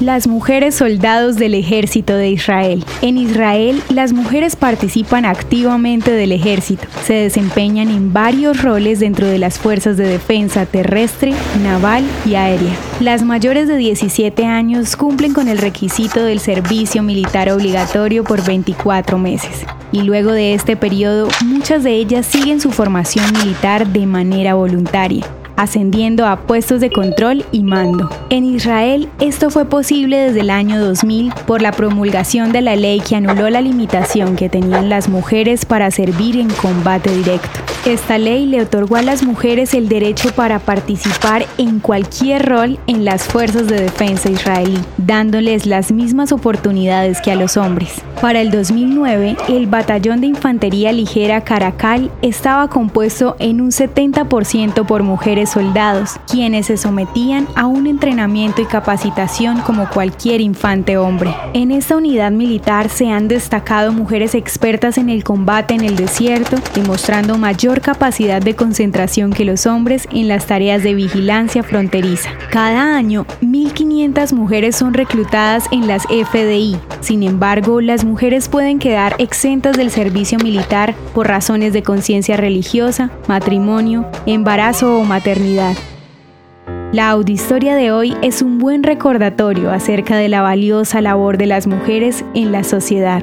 Las mujeres soldados del ejército de Israel. En Israel, las mujeres participan activamente del ejército. Se desempeñan en varios roles dentro de las fuerzas de defensa terrestre, naval y aérea. Las mayores de 17 años cumplen con el requisito del servicio militar obligatorio por 24 meses y luego de este periodo muchas de ellas siguen su formación militar de manera voluntaria ascendiendo a puestos de control y mando. En Israel esto fue posible desde el año 2000 por la promulgación de la ley que anuló la limitación que tenían las mujeres para servir en combate directo. Esta ley le otorgó a las mujeres el derecho para participar en cualquier rol en las fuerzas de defensa israelí, dándoles las mismas oportunidades que a los hombres. Para el 2009, el Batallón de Infantería Ligera Caracal estaba compuesto en un 70% por mujeres soldados, quienes se sometían a un entrenamiento y capacitación como cualquier infante hombre. En esta unidad militar se han destacado mujeres expertas en el combate en el desierto, demostrando mayor capacidad de concentración que los hombres en las tareas de vigilancia fronteriza. Cada año, 1.500 mujeres son reclutadas en las FDI. Sin embargo, las mujeres pueden quedar exentas del servicio militar por razones de conciencia religiosa, matrimonio, embarazo o maternidad. La audiohistoria de hoy es un buen recordatorio acerca de la valiosa labor de las mujeres en la sociedad.